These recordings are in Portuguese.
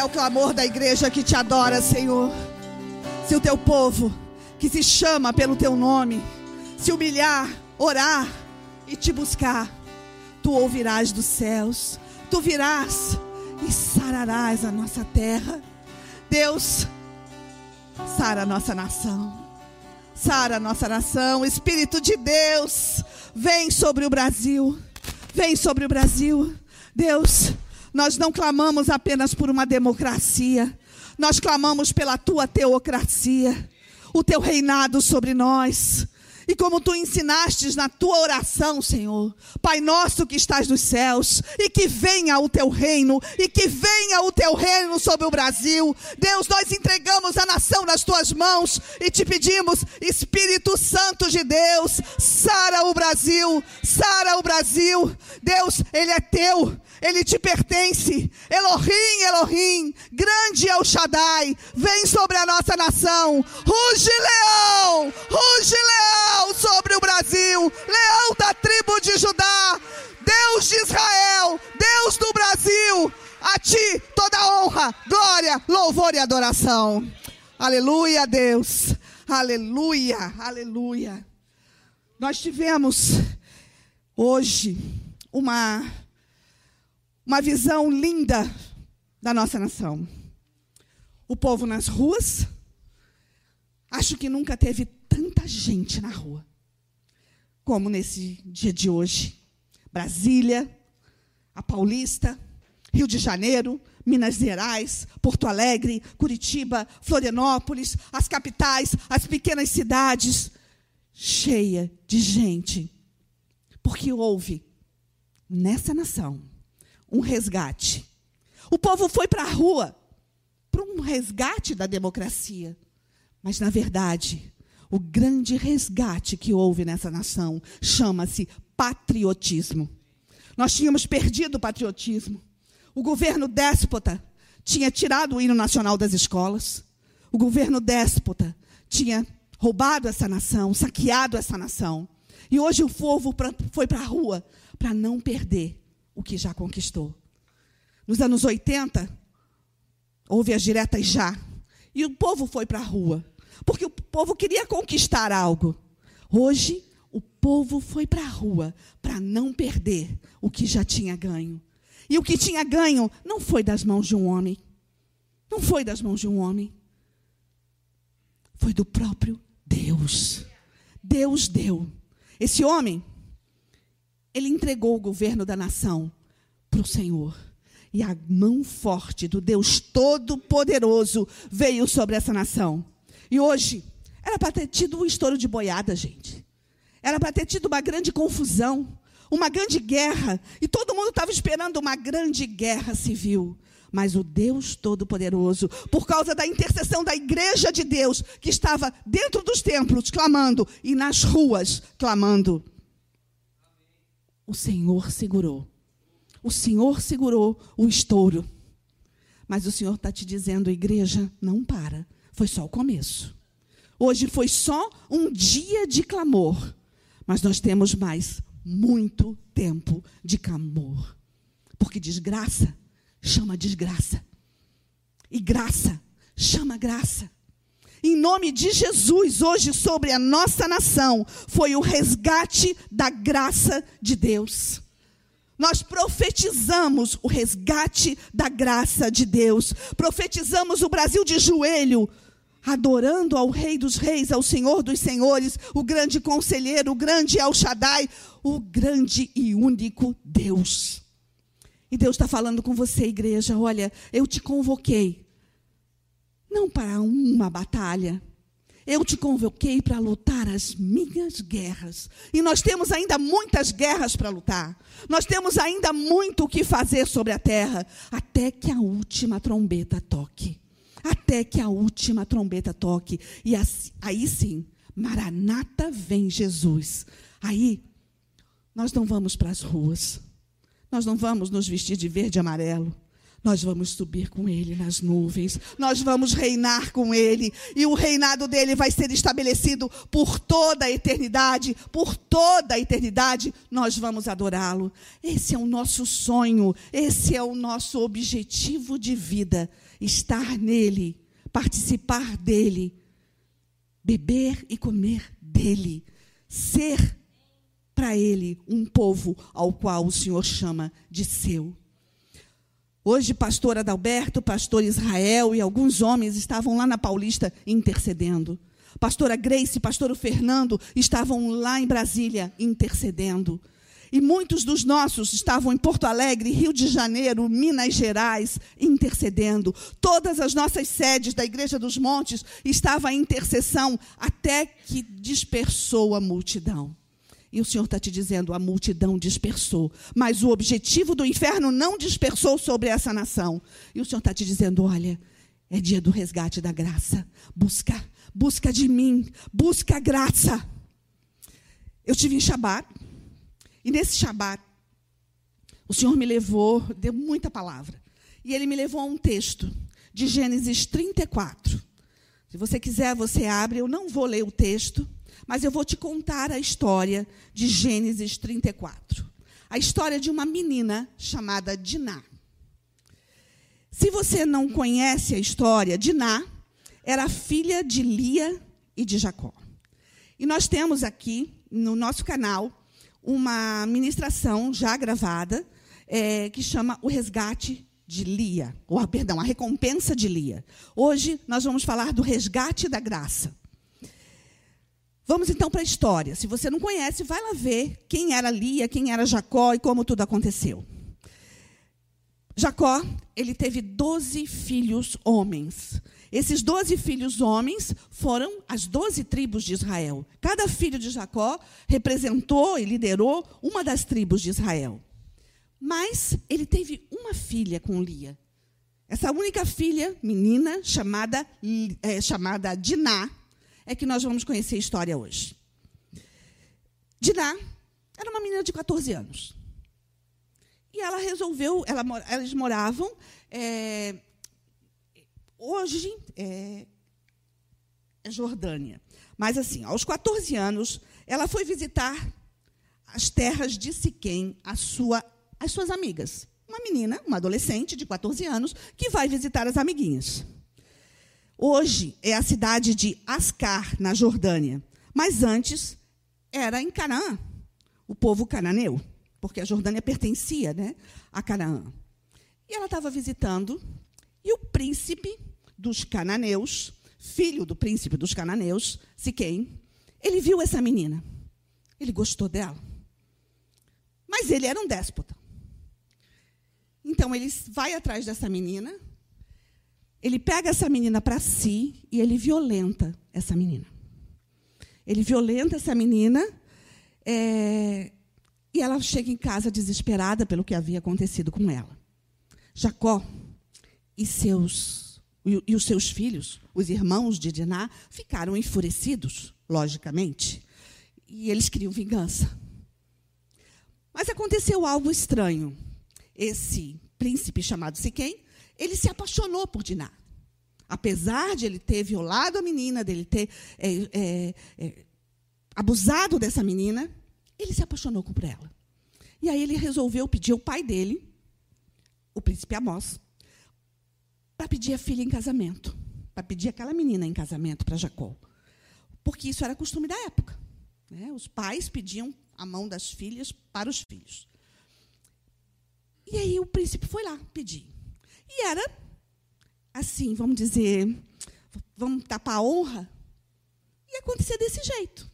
É o clamor da igreja que te adora, Senhor. Se o teu povo, que se chama pelo teu nome, se humilhar, orar e te buscar, tu ouvirás dos céus, tu virás e sararás a nossa terra. Deus, sara a nossa nação. Sara a nossa nação. Espírito de Deus, vem sobre o Brasil. Vem sobre o Brasil. Deus, nós não clamamos apenas por uma democracia. Nós clamamos pela tua teocracia, o teu reinado sobre nós. E como tu ensinastes na tua oração, Senhor, Pai nosso que estás nos céus, e que venha o teu reino, e que venha o teu reino sobre o Brasil. Deus, nós entregamos a nação nas tuas mãos e te pedimos, Espírito Santo de Deus, sara o Brasil, sara o Brasil. Deus, ele é teu, ele te pertence. Elohim, Elohim, grande é o Shaddai, vem sobre a nossa nação. Ruge leão, ruge leão sobre o Brasil, leão da tribo de Judá, Deus de Israel, Deus do Brasil. A ti toda honra, glória, louvor e adoração. Aleluia, Deus. Aleluia, aleluia. Nós tivemos hoje uma uma visão linda da nossa nação. O povo nas ruas. Acho que nunca teve tanta gente na rua como nesse dia de hoje. Brasília, a Paulista, Rio de Janeiro, Minas Gerais, Porto Alegre, Curitiba, Florianópolis, as capitais, as pequenas cidades, cheia de gente. Porque houve nessa nação um resgate. O povo foi para a rua para um resgate da democracia. Mas, na verdade, o grande resgate que houve nessa nação chama-se patriotismo. Nós tínhamos perdido o patriotismo. O governo déspota tinha tirado o hino nacional das escolas. O governo déspota tinha roubado essa nação, saqueado essa nação. E hoje o povo foi para a rua para não perder o que já conquistou. Nos anos 80, houve as diretas já. E o povo foi para a rua. Porque o povo queria conquistar algo. Hoje, o povo foi para a rua para não perder o que já tinha ganho. E o que tinha ganho não foi das mãos de um homem. Não foi das mãos de um homem. Foi do próprio Deus. Deus deu. Esse homem ele entregou o governo da nação para o Senhor. E a mão forte do Deus Todo-Poderoso veio sobre essa nação. E hoje, era para ter tido um estouro de boiada, gente. Era para ter tido uma grande confusão, uma grande guerra. E todo mundo estava esperando uma grande guerra civil. Mas o Deus Todo-Poderoso, por causa da intercessão da igreja de Deus, que estava dentro dos templos clamando e nas ruas clamando, o Senhor segurou. O Senhor segurou o estouro. Mas o Senhor está te dizendo, igreja, não para. Foi só o começo. Hoje foi só um dia de clamor. Mas nós temos mais muito tempo de clamor. Porque desgraça chama desgraça. E graça chama graça em nome de Jesus, hoje sobre a nossa nação, foi o resgate da graça de Deus. Nós profetizamos o resgate da graça de Deus. Profetizamos o Brasil de joelho, adorando ao Rei dos Reis, ao Senhor dos Senhores, o grande conselheiro, o grande El Shaddai, o grande e único Deus. E Deus está falando com você, igreja. Olha, eu te convoquei não para uma batalha. Eu te convoquei para lutar as minhas guerras. E nós temos ainda muitas guerras para lutar. Nós temos ainda muito o que fazer sobre a terra. Até que a última trombeta toque. Até que a última trombeta toque. E aí sim, Maranata vem Jesus. Aí, nós não vamos para as ruas. Nós não vamos nos vestir de verde e amarelo. Nós vamos subir com ele nas nuvens, nós vamos reinar com ele, e o reinado dele vai ser estabelecido por toda a eternidade, por toda a eternidade, nós vamos adorá-lo. Esse é o nosso sonho, esse é o nosso objetivo de vida: estar nele, participar dele, beber e comer dele, ser para ele um povo ao qual o Senhor chama de seu. Hoje, pastor Adalberto, pastor Israel e alguns homens estavam lá na Paulista intercedendo. Pastora Grace, pastor Fernando estavam lá em Brasília intercedendo. E muitos dos nossos estavam em Porto Alegre, Rio de Janeiro, Minas Gerais, intercedendo. Todas as nossas sedes da Igreja dos Montes estavam em intercessão, até que dispersou a multidão. E o Senhor está te dizendo: a multidão dispersou, mas o objetivo do inferno não dispersou sobre essa nação. E o Senhor está te dizendo: olha, é dia do resgate da graça. Busca, busca de mim, busca a graça. Eu tive em Shabat, e nesse Shabat, o Senhor me levou, deu muita palavra, e Ele me levou a um texto de Gênesis 34. Se você quiser, você abre, eu não vou ler o texto mas eu vou te contar a história de Gênesis 34. A história de uma menina chamada Diná. Se você não conhece a história, Diná era filha de Lia e de Jacó. E nós temos aqui no nosso canal uma ministração já gravada é, que chama O Resgate de Lia, ou perdão, a recompensa de Lia. Hoje nós vamos falar do resgate da graça. Vamos então para a história. Se você não conhece, vai lá ver quem era Lia, quem era Jacó e como tudo aconteceu. Jacó, ele teve 12 filhos homens. Esses 12 filhos homens foram as 12 tribos de Israel. Cada filho de Jacó representou e liderou uma das tribos de Israel. Mas ele teve uma filha com Lia. Essa única filha, menina, chamada, é, chamada Diná, é que nós vamos conhecer a história hoje. Diná era uma menina de 14 anos. E ela resolveu, ela, elas moravam. É, hoje é, é Jordânia. Mas, assim, aos 14 anos, ela foi visitar as terras de Siquém, a sua, as suas amigas. Uma menina, uma adolescente de 14 anos, que vai visitar as amiguinhas. Hoje é a cidade de Ascar, na Jordânia. Mas antes era em Canaã, o povo cananeu, porque a Jordânia pertencia né, a Canaã. E ela estava visitando, e o príncipe dos cananeus, filho do príncipe dos cananeus, Siquém, ele viu essa menina. Ele gostou dela. Mas ele era um déspota. Então ele vai atrás dessa menina, ele pega essa menina para si e ele violenta essa menina. Ele violenta essa menina é, e ela chega em casa desesperada pelo que havia acontecido com ela. Jacó e, seus, e, e os seus filhos, os irmãos de Diná, ficaram enfurecidos, logicamente, e eles queriam vingança. Mas aconteceu algo estranho. Esse príncipe chamado Siquém ele se apaixonou por Diná. Apesar de ele ter violado a menina, dele ter é, é, é, abusado dessa menina, ele se apaixonou por ela. E aí ele resolveu pedir ao pai dele, o príncipe Amós, para pedir a filha em casamento, para pedir aquela menina em casamento para Jacó. Porque isso era costume da época. Né? Os pais pediam a mão das filhas para os filhos. E aí o príncipe foi lá pedir. E era assim, vamos dizer, vamos tapar a honra. E acontecia desse jeito.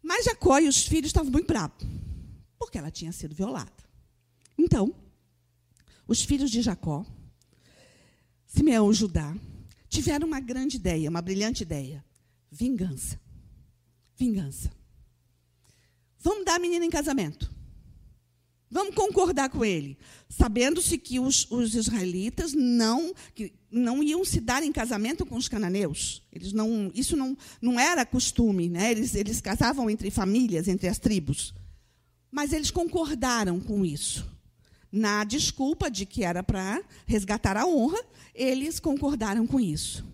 Mas Jacó e os filhos estavam muito bravos, porque ela tinha sido violada. Então, os filhos de Jacó, Simeão e Judá, tiveram uma grande ideia, uma brilhante ideia: vingança. Vingança. Vamos dar a menina em casamento. Vamos concordar com ele, sabendo-se que os, os, israelitas não, que não iam se dar em casamento com os cananeus. Eles não, isso não, não era costume, né? eles, eles casavam entre famílias, entre as tribos. Mas eles concordaram com isso. na desculpa de que era para resgatar a honra, eles concordaram com isso.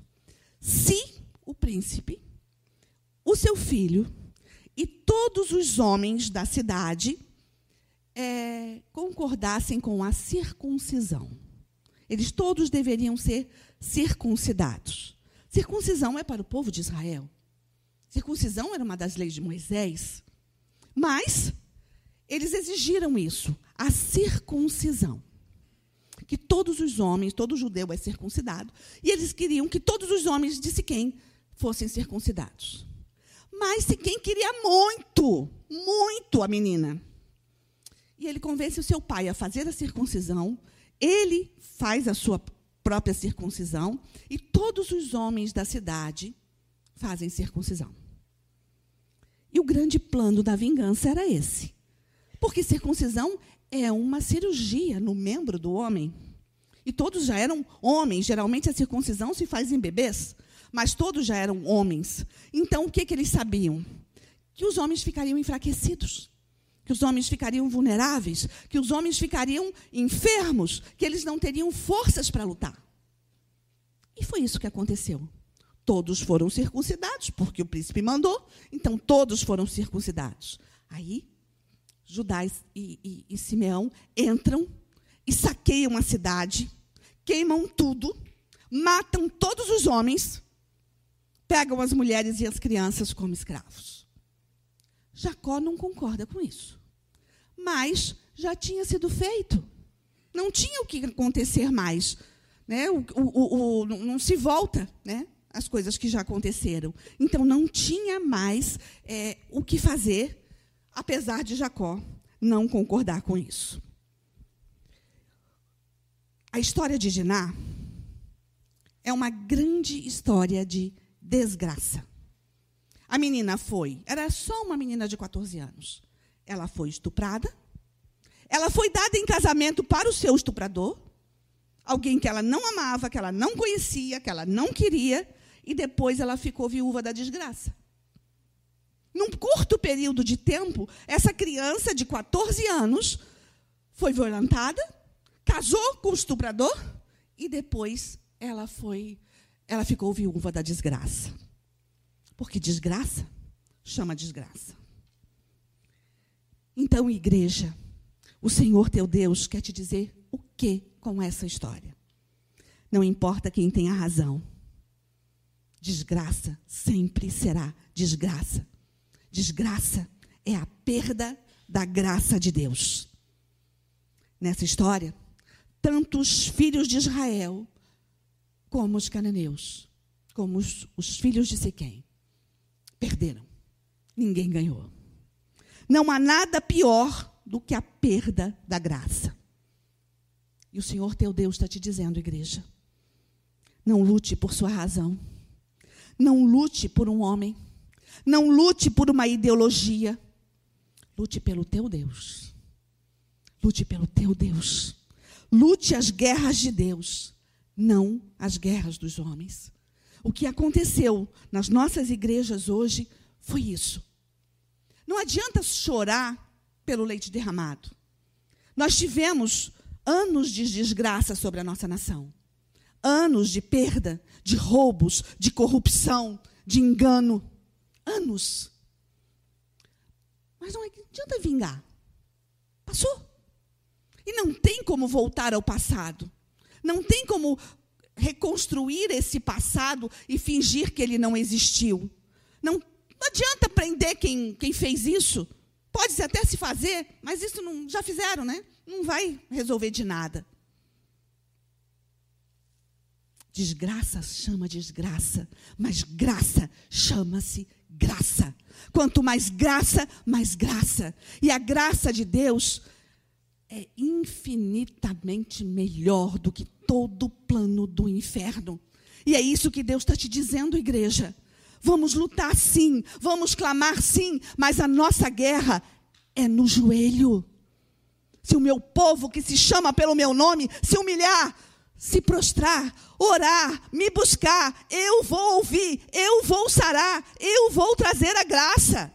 Se o príncipe, o seu filho e todos os homens da cidade é, concordassem com a circuncisão. Eles todos deveriam ser circuncidados. Circuncisão é para o povo de Israel. Circuncisão era uma das leis de Moisés. Mas eles exigiram isso, a circuncisão. Que todos os homens, todo judeu é circuncidado, e eles queriam que todos os homens de Siquém fossem circuncidados. Mas Siquém queria muito, muito a menina. E ele convence o seu pai a fazer a circuncisão, ele faz a sua própria circuncisão, e todos os homens da cidade fazem circuncisão. E o grande plano da vingança era esse. Porque circuncisão é uma cirurgia no membro do homem. E todos já eram homens. Geralmente a circuncisão se faz em bebês, mas todos já eram homens. Então o que, que eles sabiam? Que os homens ficariam enfraquecidos, que os homens ficariam vulneráveis, que os homens ficariam enfermos, que eles não teriam forças para lutar. E foi isso que aconteceu. Todos foram circuncidados, porque o príncipe mandou, então todos foram circuncidados. Aí, Judá e, e, e Simeão entram e saqueiam a cidade, queimam tudo, matam todos os homens, pegam as mulheres e as crianças como escravos. Jacó não concorda com isso. Mas já tinha sido feito. Não tinha o que acontecer mais. Né? O, o, o, não se volta né? as coisas que já aconteceram. Então não tinha mais é, o que fazer, apesar de Jacó não concordar com isso. A história de Diná é uma grande história de desgraça. A menina foi, era só uma menina de 14 anos. Ela foi estuprada. Ela foi dada em casamento para o seu estuprador, alguém que ela não amava, que ela não conhecia, que ela não queria, e depois ela ficou viúva da desgraça. Num curto período de tempo, essa criança de 14 anos foi violentada, casou com o estuprador e depois ela foi, ela ficou viúva da desgraça. Porque desgraça chama desgraça. Então, igreja, o Senhor teu Deus quer te dizer o que com essa história. Não importa quem tenha razão. Desgraça sempre será desgraça. Desgraça é a perda da graça de Deus. Nessa história, tanto os filhos de Israel, como os cananeus, como os, os filhos de Siquém, perderam. Ninguém ganhou. Não há nada pior do que a perda da graça. E o Senhor teu Deus está te dizendo, igreja, não lute por sua razão. Não lute por um homem. Não lute por uma ideologia. Lute pelo teu Deus. Lute pelo teu Deus. Lute as guerras de Deus, não as guerras dos homens. O que aconteceu nas nossas igrejas hoje foi isso. Não adianta chorar pelo leite derramado. Nós tivemos anos de desgraça sobre a nossa nação. Anos de perda, de roubos, de corrupção, de engano. Anos. Mas não adianta vingar. Passou. E não tem como voltar ao passado. Não tem como reconstruir esse passado e fingir que ele não existiu. Não, não adianta prender quem, quem fez isso. Pode até se fazer, mas isso não, já fizeram, né? Não vai resolver de nada. Desgraça chama desgraça, mas graça chama-se graça. Quanto mais graça, mais graça. E a graça de Deus é infinitamente melhor do que todo o plano do inferno. E é isso que Deus está te dizendo, igreja. Vamos lutar sim, vamos clamar sim, mas a nossa guerra é no joelho. Se o meu povo que se chama pelo meu nome se humilhar, se prostrar, orar, me buscar, eu vou ouvir, eu vou sarar, eu vou trazer a graça.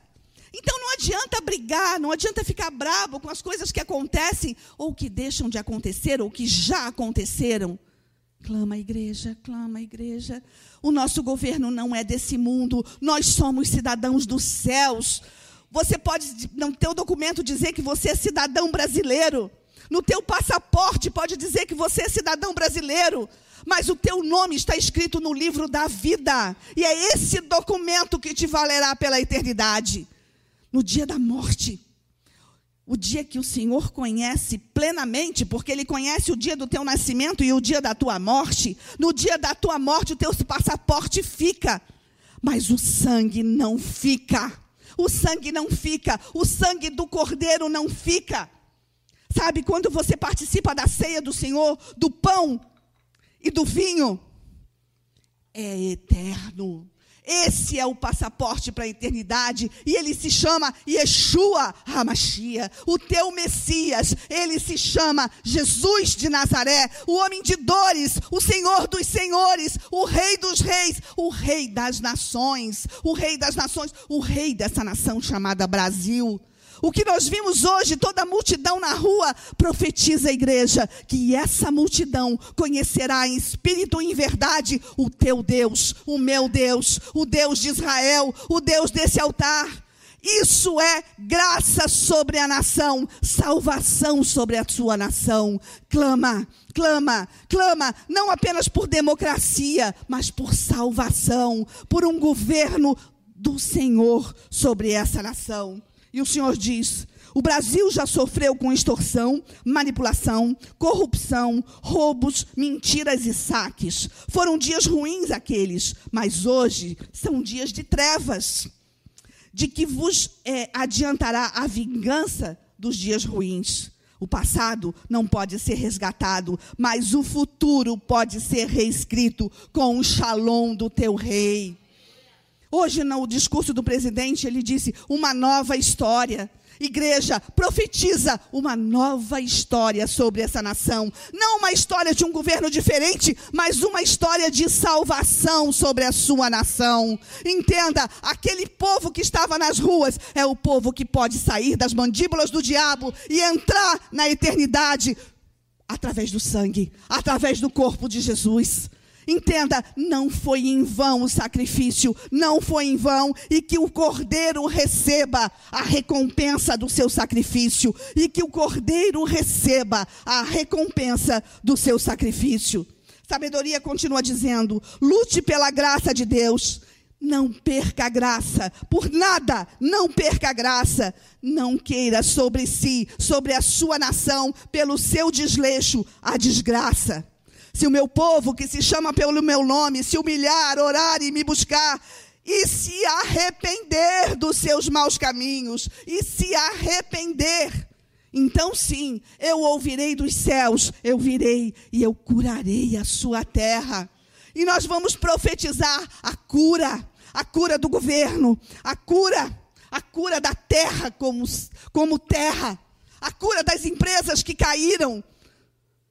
Então não adianta brigar, não adianta ficar bravo com as coisas que acontecem ou que deixam de acontecer ou que já aconteceram. Clama a igreja, clama a igreja. O nosso governo não é desse mundo, nós somos cidadãos dos céus. Você pode, no teu documento, dizer que você é cidadão brasileiro. No teu passaporte pode dizer que você é cidadão brasileiro. Mas o teu nome está escrito no livro da vida. E é esse documento que te valerá pela eternidade. No dia da morte, o dia que o Senhor conhece plenamente, porque Ele conhece o dia do teu nascimento e o dia da tua morte. No dia da tua morte, o teu passaporte fica, mas o sangue não fica. O sangue não fica, o sangue do cordeiro não fica. Sabe, quando você participa da ceia do Senhor, do pão e do vinho, é eterno. Esse é o passaporte para a eternidade. E ele se chama Yeshua Hamashia, o teu Messias. Ele se chama Jesus de Nazaré, o homem de dores, o Senhor dos senhores, o Rei dos reis, o Rei das nações, o Rei das nações, o Rei dessa nação chamada Brasil. O que nós vimos hoje, toda a multidão na rua, profetiza a igreja que essa multidão conhecerá em espírito e em verdade o teu Deus, o meu Deus, o Deus de Israel, o Deus desse altar. Isso é graça sobre a nação, salvação sobre a sua nação. Clama, clama, clama, não apenas por democracia, mas por salvação, por um governo do Senhor sobre essa nação. E o Senhor diz: o Brasil já sofreu com extorsão, manipulação, corrupção, roubos, mentiras e saques. Foram dias ruins aqueles, mas hoje são dias de trevas, de que vos é, adiantará a vingança dos dias ruins. O passado não pode ser resgatado, mas o futuro pode ser reescrito com o shalom do teu rei. Hoje, no discurso do presidente, ele disse uma nova história. Igreja, profetiza uma nova história sobre essa nação. Não uma história de um governo diferente, mas uma história de salvação sobre a sua nação. Entenda, aquele povo que estava nas ruas é o povo que pode sair das mandíbulas do diabo e entrar na eternidade através do sangue, através do corpo de Jesus. Entenda, não foi em vão o sacrifício, não foi em vão, e que o cordeiro receba a recompensa do seu sacrifício, e que o cordeiro receba a recompensa do seu sacrifício. Sabedoria continua dizendo: lute pela graça de Deus. Não perca a graça, por nada, não perca a graça. Não queira sobre si, sobre a sua nação, pelo seu desleixo, a desgraça. Se o meu povo, que se chama pelo meu nome, se humilhar, orar e me buscar, e se arrepender dos seus maus caminhos, e se arrepender, então sim, eu ouvirei dos céus, eu virei e eu curarei a sua terra. E nós vamos profetizar a cura, a cura do governo, a cura, a cura da terra como, como terra, a cura das empresas que caíram,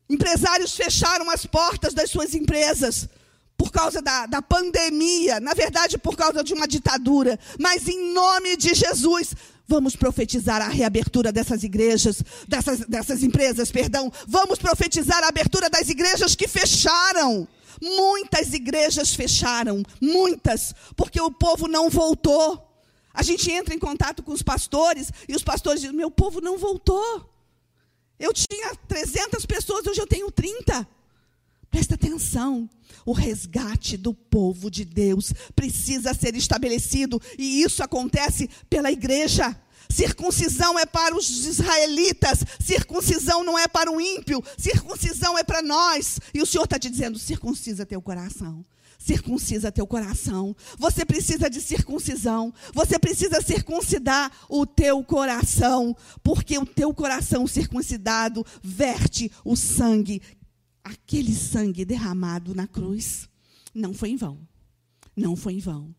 Empresários fecharam as portas das suas empresas por causa da, da pandemia, na verdade, por causa de uma ditadura. Mas em nome de Jesus, vamos profetizar a reabertura dessas igrejas, dessas, dessas empresas, perdão. Vamos profetizar a abertura das igrejas que fecharam. Muitas igrejas fecharam, muitas, porque o povo não voltou. A gente entra em contato com os pastores e os pastores dizem: meu povo não voltou. Eu tinha 300 pessoas, hoje eu tenho 30. Presta atenção. O resgate do povo de Deus precisa ser estabelecido e isso acontece pela igreja. Circuncisão é para os israelitas, circuncisão não é para o ímpio, circuncisão é para nós. E o Senhor está te dizendo: circuncisa teu coração circuncisa teu coração. Você precisa de circuncisão. Você precisa circuncidar o teu coração, porque o teu coração circuncidado verte o sangue, aquele sangue derramado na cruz. Não foi em vão. Não foi em vão.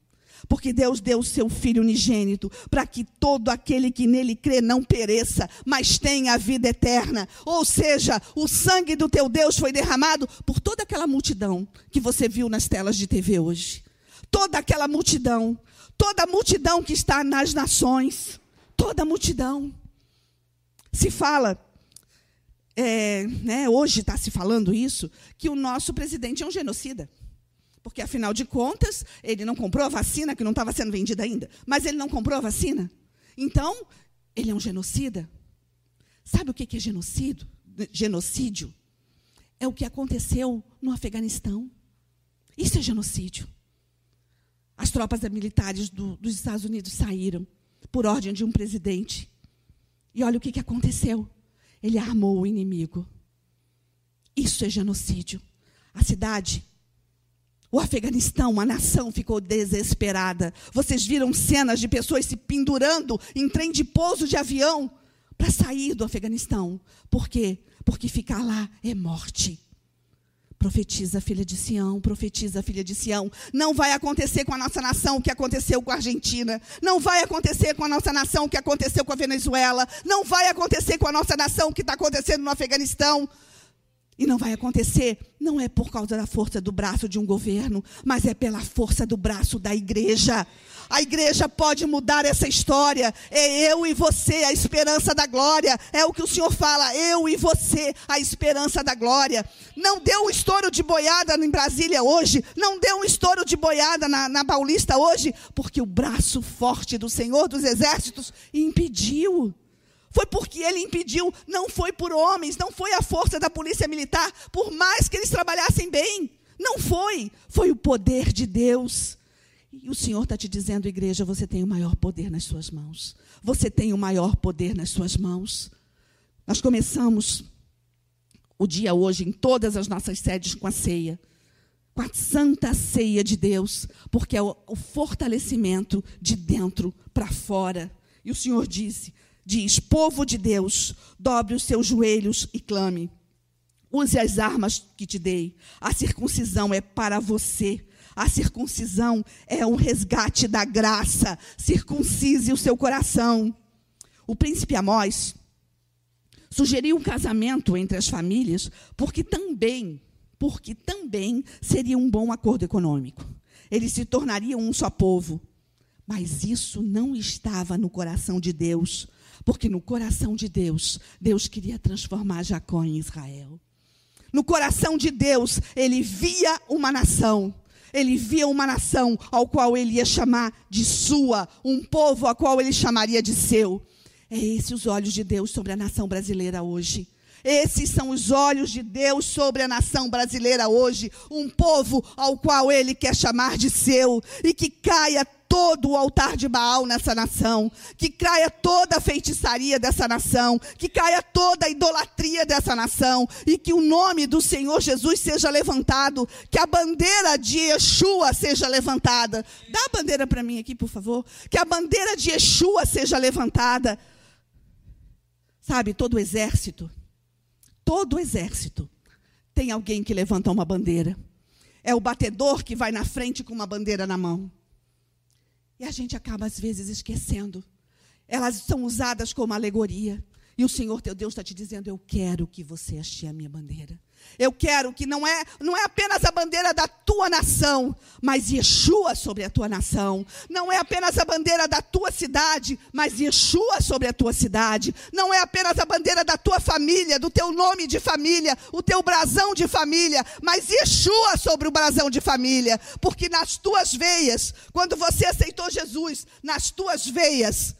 Porque Deus deu o seu Filho unigênito para que todo aquele que nele crê não pereça, mas tenha a vida eterna. Ou seja, o sangue do teu Deus foi derramado por toda aquela multidão que você viu nas telas de TV hoje. toda aquela multidão, toda a multidão que está nas nações, toda a multidão. Se fala, é, né, hoje está se falando isso, que o nosso presidente é um genocida. Porque, afinal de contas, ele não comprou a vacina, que não estava sendo vendida ainda, mas ele não comprou a vacina. Então, ele é um genocida. Sabe o que é genocídio? Genocídio é o que aconteceu no Afeganistão. Isso é genocídio. As tropas militares do, dos Estados Unidos saíram por ordem de um presidente. E olha o que, que aconteceu. Ele armou o inimigo. Isso é genocídio. A cidade, o Afeganistão, a nação ficou desesperada. Vocês viram cenas de pessoas se pendurando em trem de pouso de avião para sair do Afeganistão. Por quê? Porque ficar lá é morte. Profetiza, filha de Sião, profetiza, filha de Sião. Não vai acontecer com a nossa nação o que aconteceu com a Argentina. Não vai acontecer com a nossa nação o que aconteceu com a Venezuela. Não vai acontecer com a nossa nação o que está acontecendo no Afeganistão. E não vai acontecer, não é por causa da força do braço de um governo, mas é pela força do braço da igreja. A igreja pode mudar essa história. É eu e você, a esperança da glória. É o que o Senhor fala, eu e você, a esperança da glória. Não deu um estouro de boiada em Brasília hoje, não deu um estouro de boiada na, na Paulista hoje, porque o braço forte do Senhor dos Exércitos impediu. Foi porque ele impediu, não foi por homens, não foi a força da polícia militar, por mais que eles trabalhassem bem. Não foi, foi o poder de Deus. E o Senhor está te dizendo, igreja, você tem o maior poder nas suas mãos. Você tem o maior poder nas suas mãos. Nós começamos o dia hoje em todas as nossas sedes com a ceia, com a santa ceia de Deus, porque é o, fortalecimento de dentro para fora. E o Senhor disse: diz: Povo de Deus, dobre os seus joelhos e clame. Use as armas que te dei. A circuncisão é para você. A circuncisão é um resgate da graça. Circuncise o seu coração. O príncipe Amós sugeriu um casamento entre as famílias porque também, porque também seria um bom acordo econômico. Eles se tornariam um só povo. Mas isso não estava no coração de Deus, porque no coração de Deus, Deus queria transformar Jacó em Israel. No coração de Deus, ele via uma nação ele via uma nação ao qual ele ia chamar de sua, um povo ao qual ele chamaria de seu. É esses os olhos de Deus sobre a nação brasileira hoje. Esses são os olhos de Deus sobre a nação brasileira hoje, um povo ao qual ele quer chamar de seu e que caia todo o altar de Baal nessa nação, que caia toda a feitiçaria dessa nação, que caia toda a idolatria dessa nação e que o nome do Senhor Jesus seja levantado, que a bandeira de Yeshua seja levantada. Dá a bandeira para mim aqui, por favor. Que a bandeira de Yeshua seja levantada. Sabe, todo o exército, todo o exército tem alguém que levanta uma bandeira. É o batedor que vai na frente com uma bandeira na mão. E a gente acaba, às vezes, esquecendo. Elas são usadas como alegoria. E o Senhor teu Deus está te dizendo: Eu quero que você ache a minha bandeira. Eu quero que não é, não é apenas a bandeira da tua nação, mas Yeshua sobre a tua nação. Não é apenas a bandeira da tua cidade, mas Yeshua sobre a tua cidade. Não é apenas a bandeira da tua família, do teu nome de família, o teu brasão de família, mas Yeshua sobre o brasão de família. Porque nas tuas veias, quando você aceitou Jesus, nas tuas veias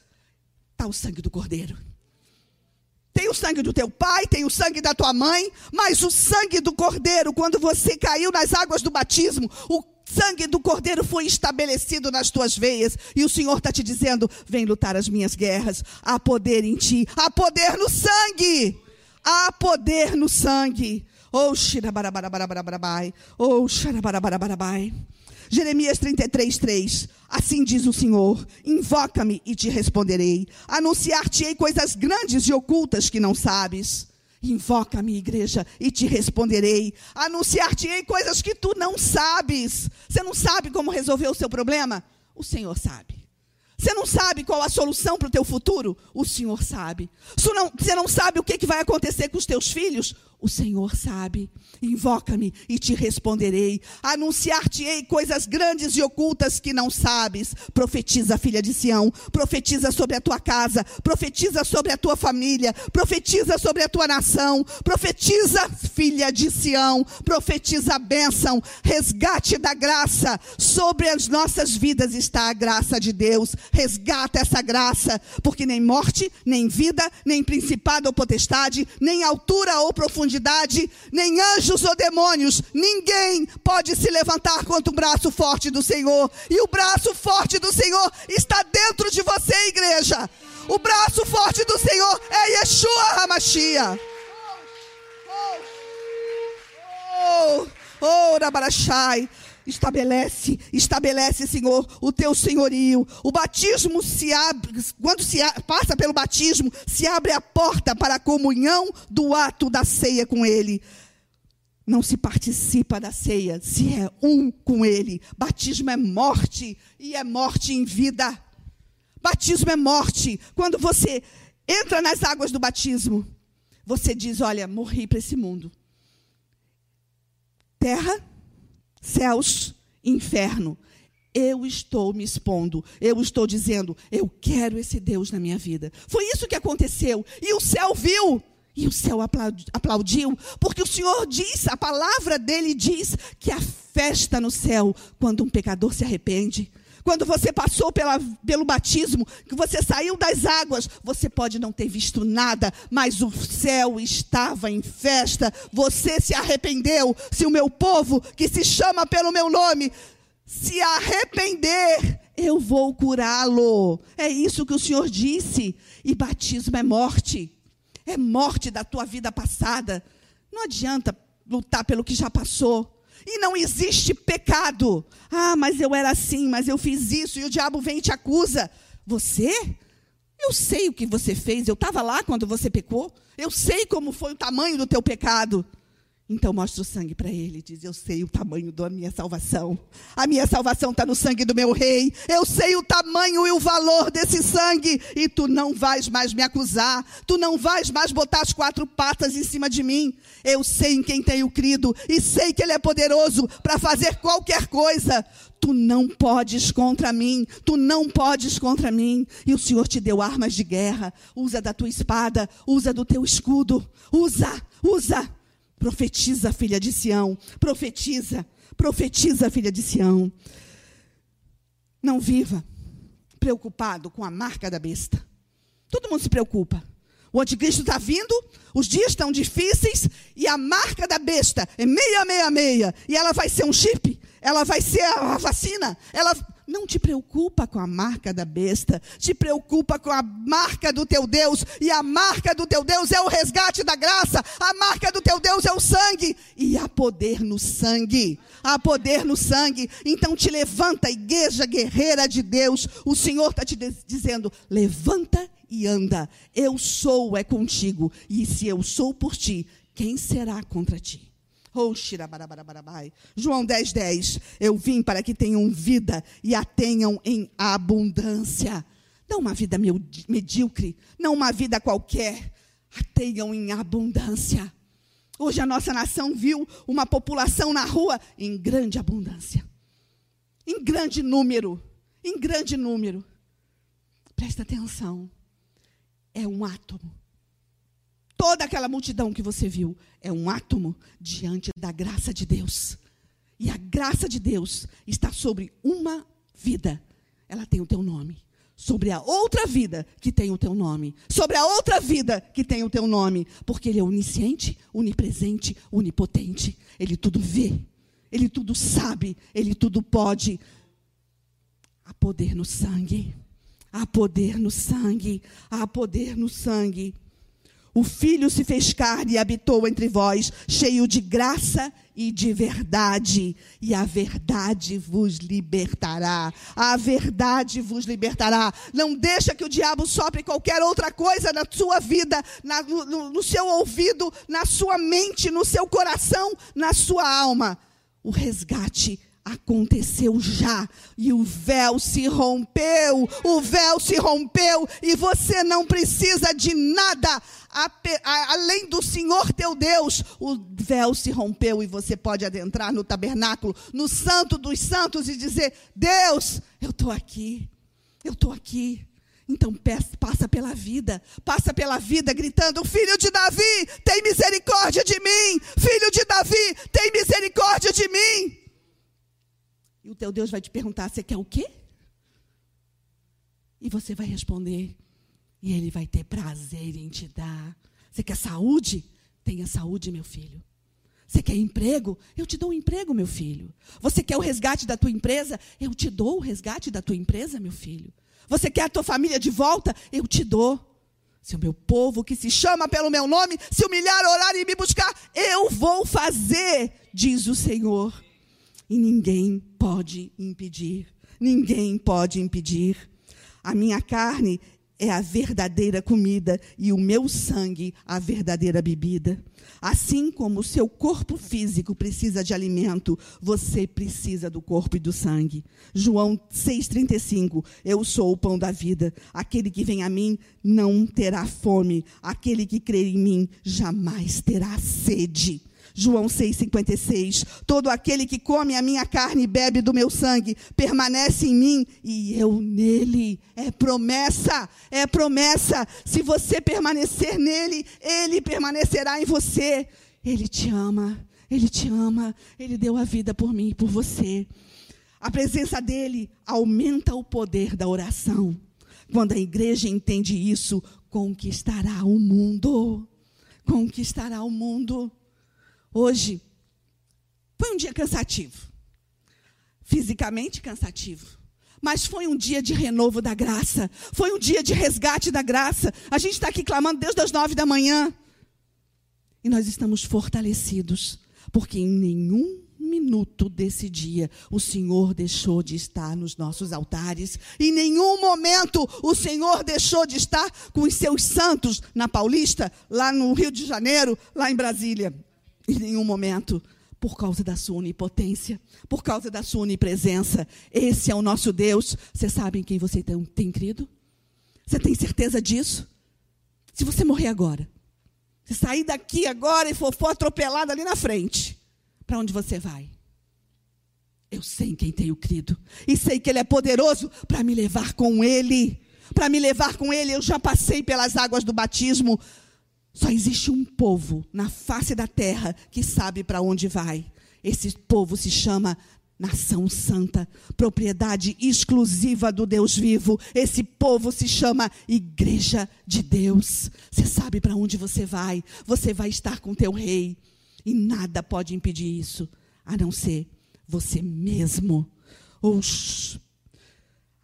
está o sangue do Cordeiro. Tem o sangue do teu pai, tem o sangue da tua mãe, mas o sangue do cordeiro, quando você caiu nas águas do batismo, o sangue do cordeiro foi estabelecido nas tuas veias. E o Senhor está te dizendo: vem lutar as minhas guerras. Há poder em ti, há poder no sangue. Há poder no sangue. Oh, xirabarabarabai. Oh, xirabarabarabai. Jeremias 33, 3. Assim diz o Senhor: Invoca-me e te responderei. Anunciar-te-ei coisas grandes e ocultas que não sabes. Invoca-me, igreja, e te responderei. Anunciar-te-ei coisas que tu não sabes. Você não sabe como resolver o seu problema? O Senhor sabe. Você não sabe qual a solução para o teu futuro? O Senhor sabe. Você não, sabe o que, que vai acontecer com os teus filhos? O Senhor sabe. Invoca-me e te responderei. Anunciar-te-ei coisas grandes e ocultas que não sabes. Profetiza, filha de Sião. Profetiza sobre a tua casa. Profetiza sobre a tua família. Profetiza sobre a tua nação. Profetiza, filha de Sião. Profetiza a bênção. Resgate da graça. Sobre as nossas vidas está a graça de Deus. Resgata essa graça. Porque nem morte, nem vida, nem principado ou potestade, nem altura ou profundidade, nem anjos ou demônios, ninguém pode se levantar contra o braço forte do Senhor. E o braço forte do Senhor está dentro de você, igreja. O braço forte do Senhor é Yeshua Hamashia. Oh, oh, oh, Rabarachai. Estabelece, estabelece, Senhor, o teu senhorio. O batismo se abre, quando se passa pelo batismo, se abre a porta para a comunhão do ato da ceia com Ele. Não se participa da ceia, se é um com Ele. Batismo é morte e é morte em vida. Batismo é morte. Quando você entra nas águas do batismo, você diz: Olha, morri para esse mundo. Terra céus, inferno. Eu estou me expondo, eu estou dizendo, eu quero esse Deus na minha vida. Foi isso que aconteceu. E o céu viu, e o céu aplaudiu, porque o Senhor diz, a palavra dele diz que a festa no céu quando um pecador se arrepende. Quando você passou pela, pelo batismo, que você saiu das águas, você pode não ter visto nada, mas o céu estava em festa. Você se arrependeu. Se o meu povo, que se chama pelo meu nome, se arrepender, eu vou curá-lo. É isso que o Senhor disse. E batismo é morte. É morte da tua vida passada. Não adianta lutar pelo que já passou. E não existe pecado. Ah, mas eu era assim, mas eu fiz isso, e o diabo vem e te acusa. Você? Eu sei o que você fez, eu estava lá quando você pecou. Eu sei como foi o tamanho do teu pecado. Então mostra o sangue para ele. Diz: Eu sei o tamanho da minha salvação. A minha salvação está no sangue do meu rei. Eu sei o tamanho e o valor desse sangue. E tu não vais mais me acusar. Tu não vais mais botar as quatro patas em cima de mim. Eu sei em quem tenho crido. E sei que Ele é poderoso para fazer qualquer coisa. Tu não podes contra mim. Tu não podes contra mim. E o Senhor te deu armas de guerra. Usa da tua espada. Usa do teu escudo. Usa, usa. Profetiza, filha de Sião. Profetiza, profetiza, filha de Sião. Não viva preocupado com a marca da besta. Todo mundo se preocupa. O anticristo está vindo, os dias estão difíceis e a marca da besta é 666. E ela vai ser um chip, ela vai ser a vacina, ela não te preocupa com a marca da besta, te preocupa com a marca do teu Deus, e a marca do teu Deus é o resgate da graça, a marca do teu Deus é o sangue, e há poder no sangue, há poder no sangue. Então te levanta, igreja guerreira de Deus, o Senhor está te dizendo: levanta e anda, eu sou é contigo, e se eu sou por ti, quem será contra ti? João 10, 10. Eu vim para que tenham vida e a tenham em abundância. Não uma vida medíocre, não uma vida qualquer. A tenham em abundância. Hoje a nossa nação viu uma população na rua em grande abundância. Em grande número. Em grande número. Presta atenção. É um átomo Toda aquela multidão que você viu é um átomo diante da graça de Deus. E a graça de Deus está sobre uma vida. Ela tem o teu nome. Sobre a outra vida que tem o teu nome. Sobre a outra vida que tem o teu nome. Porque Ele é onisciente, onipresente, onipotente. Ele tudo vê. Ele tudo sabe. Ele tudo pode. Há poder no sangue. Há poder no sangue. Há poder no sangue. O Filho se fez carne e habitou entre vós, cheio de graça e de verdade, e a verdade vos libertará. A verdade vos libertará. Não deixa que o diabo sopre qualquer outra coisa na sua vida, na, no, no seu ouvido, na sua mente, no seu coração, na sua alma. O resgate aconteceu já. E o véu se rompeu, o véu se rompeu, e você não precisa de nada além do Senhor teu Deus. O véu se rompeu e você pode adentrar no tabernáculo, no Santo dos Santos, e dizer: Deus, eu estou aqui, eu estou aqui. Então passa pela vida, passa pela vida gritando: Filho de Davi, tem misericórdia de mim! Filho de Davi, tem misericórdia de mim! E o teu Deus vai te perguntar: você quer o quê? E você vai responder, e ele vai ter prazer em te dar. Você quer saúde? Tenha saúde, meu filho. Você quer emprego? Eu te dou um emprego, meu filho. Você quer o resgate da tua empresa? Eu te dou o resgate da tua empresa, meu filho. Você quer a tua família de volta? Eu te dou. Se o meu povo que se chama pelo meu nome se humilhar, orar e me buscar, eu vou fazer, diz o Senhor e ninguém pode impedir. Ninguém pode impedir. A minha carne é a verdadeira comida e o meu sangue a verdadeira bebida. Assim como o seu corpo físico precisa de alimento, você precisa do corpo e do sangue. João 6,35: Eu sou o pão da vida. Aquele que vem a mim não terá fome. Aquele que crer em mim jamais terá sede. João 6,56. Todo aquele que come a minha carne e bebe do meu sangue permanece em mim e eu nele. É promessa, é promessa. Se você permanecer nele, ele permanecerá em você. Ele te ama, ele te ama, ele deu a vida por mim e por você. A presença dele aumenta o poder da oração. Quando a igreja entende isso, conquistará o mundo. Conquistará o mundo. Hoje foi um dia cansativo. Fisicamente cansativo. Mas foi um dia de renovo da graça. Foi um dia de resgate da graça. A gente está aqui clamando Deus das nove da manhã. E nós estamos fortalecidos. Porque em nenhum minuto desse dia o Senhor deixou de estar nos nossos altares. Em nenhum momento o Senhor deixou de estar com os seus santos na Paulista, lá no Rio de Janeiro, lá em Brasília em nenhum momento por causa da sua onipotência, por causa da sua onipresença. Esse é o nosso Deus. Você sabe em quem você tem, tem crido? Você tem certeza disso? Se você morrer agora, se sair daqui agora e for, for atropelado ali na frente, para onde você vai? Eu sei em quem tenho crido. E sei que Ele é poderoso para me levar com Ele. Para me levar com Ele, eu já passei pelas águas do batismo. Só existe um povo na face da terra que sabe para onde vai. Esse povo se chama Nação Santa, propriedade exclusiva do Deus vivo. Esse povo se chama Igreja de Deus. Você sabe para onde você vai? Você vai estar com teu rei. E nada pode impedir isso, a não ser você mesmo. Oxi.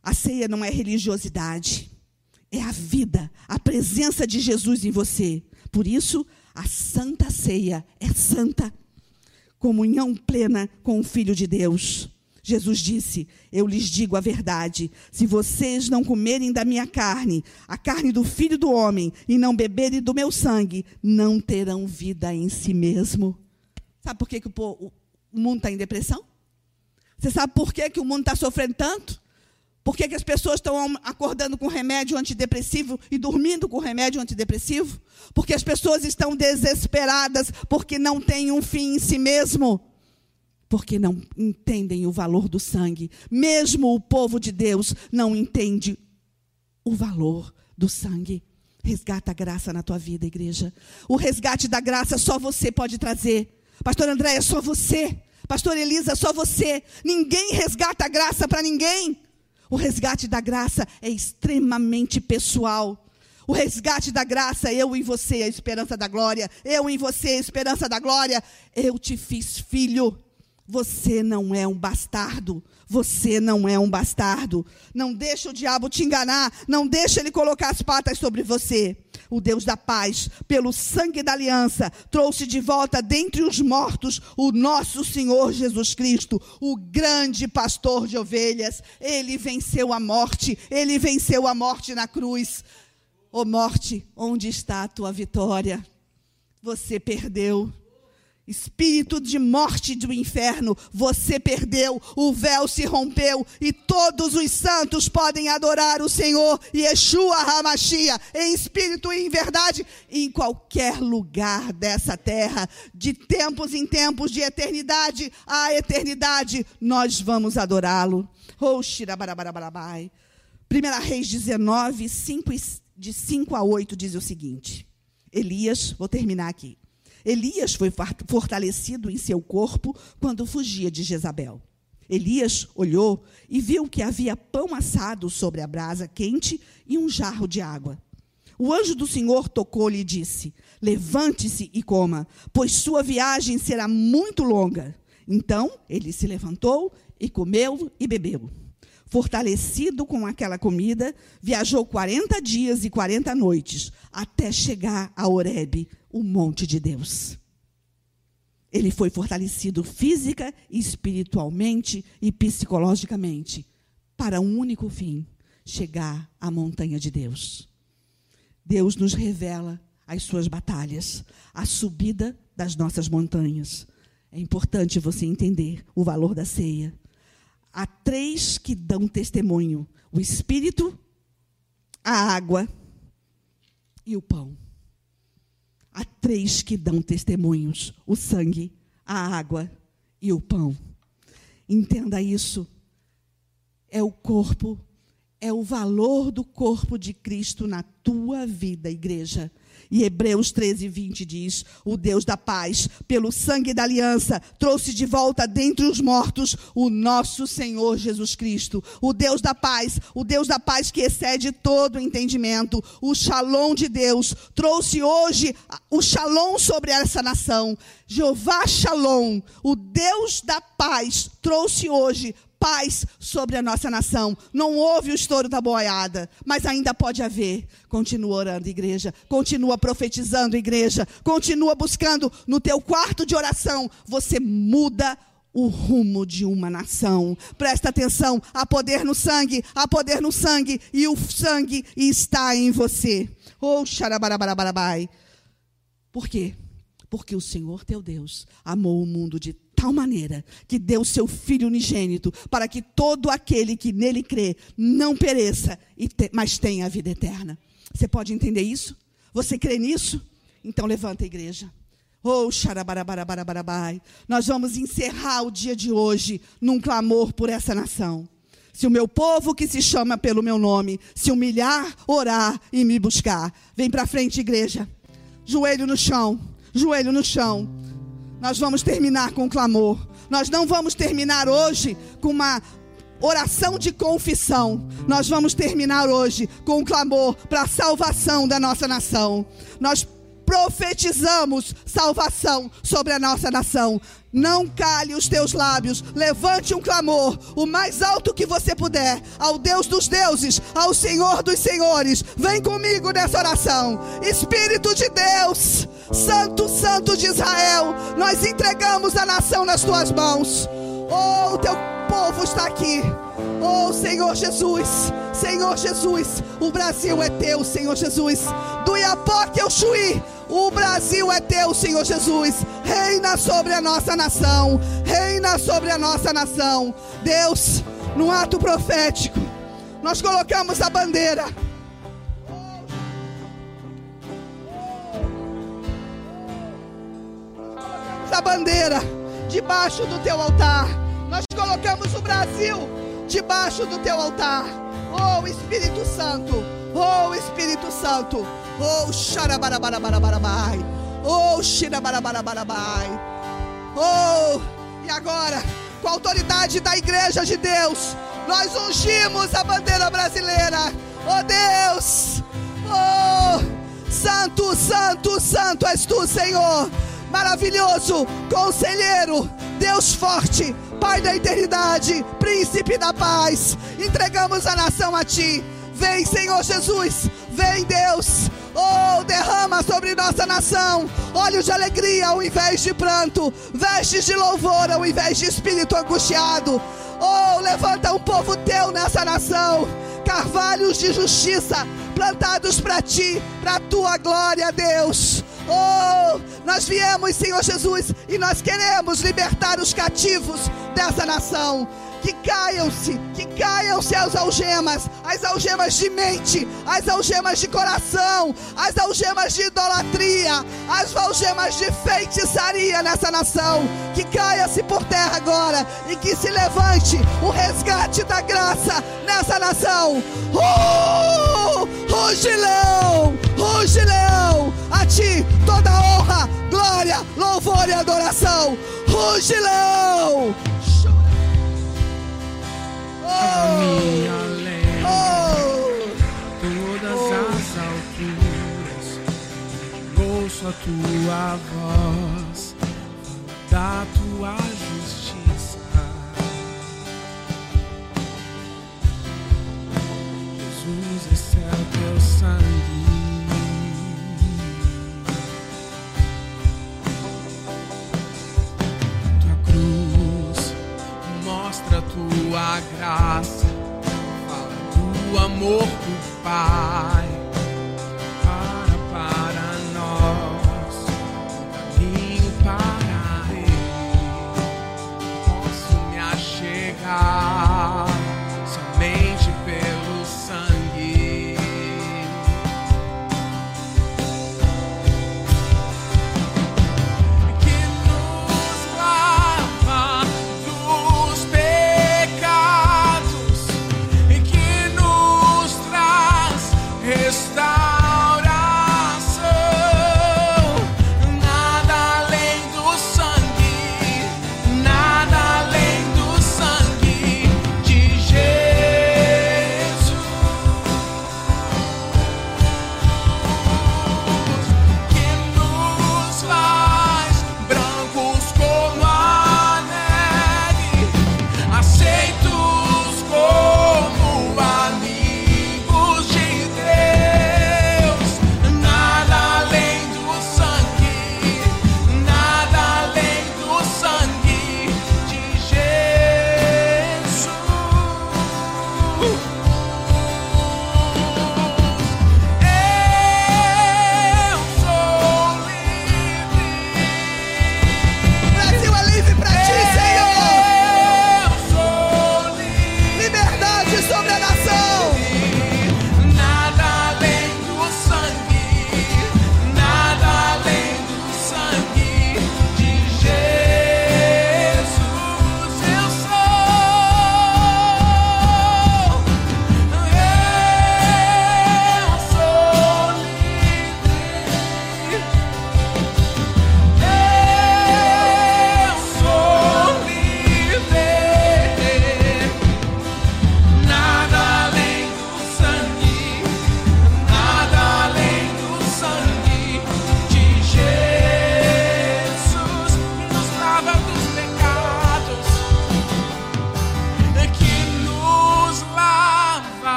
A ceia não é religiosidade, é a vida, a presença de Jesus em você. Por isso, a santa ceia é santa. Comunhão plena com o Filho de Deus. Jesus disse: Eu lhes digo a verdade. Se vocês não comerem da minha carne, a carne do filho do homem, e não beberem do meu sangue, não terão vida em si mesmo. Sabe por que, que o, mundo está em depressão? Você sabe por que, que o mundo está sofrendo tanto? Por que, que as pessoas estão acordando com remédio antidepressivo e dormindo com remédio antidepressivo? Porque as pessoas estão desesperadas porque não têm um fim em si mesmo. Porque não entendem o valor do sangue. Mesmo o povo de Deus não entende o valor do sangue. Resgata a graça na tua vida, igreja. O resgate da graça só você pode trazer. Pastor André, é só você. Pastor Elisa, só você. Ninguém resgata a graça para ninguém. O resgate da graça é extremamente pessoal. O resgate da graça, eu em você, a esperança da glória. Eu em você, a esperança da glória. Eu te fiz filho. Você não é um bastardo. Você não é um bastardo. Não deixa o diabo te enganar. Não deixa ele colocar as patas sobre você o Deus da paz, pelo sangue da aliança, trouxe de volta dentre os mortos o nosso Senhor Jesus Cristo, o grande pastor de ovelhas. Ele venceu a morte, ele venceu a morte na cruz. Ô oh, morte, onde está a tua vitória? Você perdeu. Espírito de morte do inferno, você perdeu, o véu se rompeu e todos os santos podem adorar o Senhor Yeshua Hamashia em espírito e em verdade em qualquer lugar dessa terra, de tempos em tempos, de eternidade a eternidade, nós vamos adorá-lo. Oh, Primeira Reis 19, 5, de 5 a 8 diz o seguinte: Elias, vou terminar aqui. Elias foi fortalecido em seu corpo quando fugia de Jezabel. Elias olhou e viu que havia pão assado sobre a brasa quente e um jarro de água. O anjo do Senhor tocou-lhe e disse: Levante-se e coma, pois sua viagem será muito longa. Então ele se levantou e comeu e bebeu. Fortalecido com aquela comida, viajou 40 dias e 40 noites até chegar a Horebe, o monte de Deus. Ele foi fortalecido física, espiritualmente e psicologicamente para um único fim: chegar à montanha de Deus. Deus nos revela as suas batalhas, a subida das nossas montanhas. É importante você entender o valor da ceia. Há três que dão testemunho: o Espírito, a água e o pão. Há três que dão testemunhos: o sangue, a água e o pão. Entenda isso. É o corpo, é o valor do corpo de Cristo na tua vida, igreja. E Hebreus 13, 20 diz: O Deus da paz, pelo sangue da aliança, trouxe de volta dentre os mortos o nosso Senhor Jesus Cristo. O Deus da paz, o Deus da paz que excede todo entendimento, o shalom de Deus, trouxe hoje o shalom sobre essa nação. Jeová Shalom, o Deus da paz, trouxe hoje paz sobre a nossa nação. Não houve o estouro da boiada, mas ainda pode haver. Continua orando, igreja. Continua profetizando, igreja. Continua buscando no teu quarto de oração. Você muda o rumo de uma nação. Presta atenção, há poder no sangue, há poder no sangue e o sangue está em você. Oh. Por quê? Porque o Senhor teu Deus amou o mundo de tal maneira que deu seu Filho unigênito para que todo aquele que nele crê não pereça, mas tenha a vida eterna. Você pode entender isso? Você crê nisso? Então levanta a igreja. Oh, xarabarabarabai. Nós vamos encerrar o dia de hoje num clamor por essa nação. Se o meu povo que se chama pelo meu nome se humilhar, orar e me buscar. Vem para frente, igreja. Joelho no chão, joelho no chão. Nós vamos terminar com clamor. Nós não vamos terminar hoje com uma oração de confissão. Nós vamos terminar hoje com um clamor para a salvação da nossa nação. Nós profetizamos salvação sobre a nossa nação. Não cale os teus lábios, levante um clamor, o mais alto que você puder, ao Deus dos deuses, ao Senhor dos senhores. Vem comigo nessa oração. Espírito de Deus, Santo, Santo de Israel, nós entregamos a nação nas tuas mãos. Oh, o teu povo está aqui. Oh, Senhor Jesus, Senhor Jesus, o Brasil é teu, Senhor Jesus. Do Iapoque ao Chuí, o Brasil é teu, Senhor Jesus. Reina sobre a nossa nação. Reina sobre a nossa nação. Deus, no ato profético, nós colocamos a bandeira. A bandeira debaixo do teu altar. Nós colocamos o Brasil debaixo do teu altar. Oh Espírito Santo, oh Espírito Santo, oh xarabarabarabai, oh xirabarabarabai. Oh, e agora, com a autoridade da igreja de Deus, nós ungimos a bandeira brasileira. Oh Deus, oh Santo, Santo, Santo és tu, Senhor maravilhoso, conselheiro, Deus forte, Pai da eternidade, príncipe da paz. Entregamos a nação a ti. Vem, Senhor Jesus, vem, Deus. Oh, derrama sobre nossa nação olhos de alegria ao invés de pranto, vestes de louvor ao invés de espírito angustiado. Oh, levanta um povo teu nessa nação, carvalhos de justiça plantados para ti, para tua glória, Deus. Oh, nós viemos, Senhor Jesus, e nós queremos libertar os cativos dessa nação que caiam-se, que caiam-se as algemas, as algemas de mente, as algemas de coração, as algemas de idolatria, as algemas de feitiçaria nessa nação, que caia-se por terra agora e que se levante o resgate da graça nessa nação. Uh! Ruge leão, a ti toda honra, glória, louvor e adoração. Ruge leão. A minha além todas as alturas. Ouço a tua voz, da tua justiça. Jesus, é o teu sangue. Tua graça, fala do amor do Pai.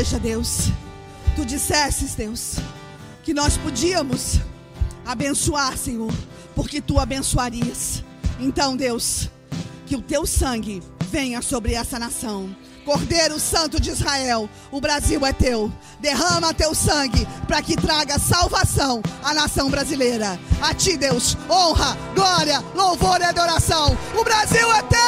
Igreja, Deus. Tu dissesses, Deus, que nós podíamos abençoar, Senhor, porque tu abençoarias. Então, Deus, que o teu sangue venha sobre essa nação. Cordeiro Santo de Israel, o Brasil é teu. Derrama teu sangue para que traga salvação à nação brasileira. A ti, Deus, honra, glória, louvor e adoração. O Brasil é teu.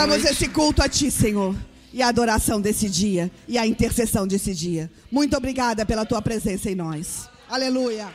Entregamos esse culto a ti, Senhor. E a adoração desse dia. E a intercessão desse dia. Muito obrigada pela tua presença em nós. Aleluia.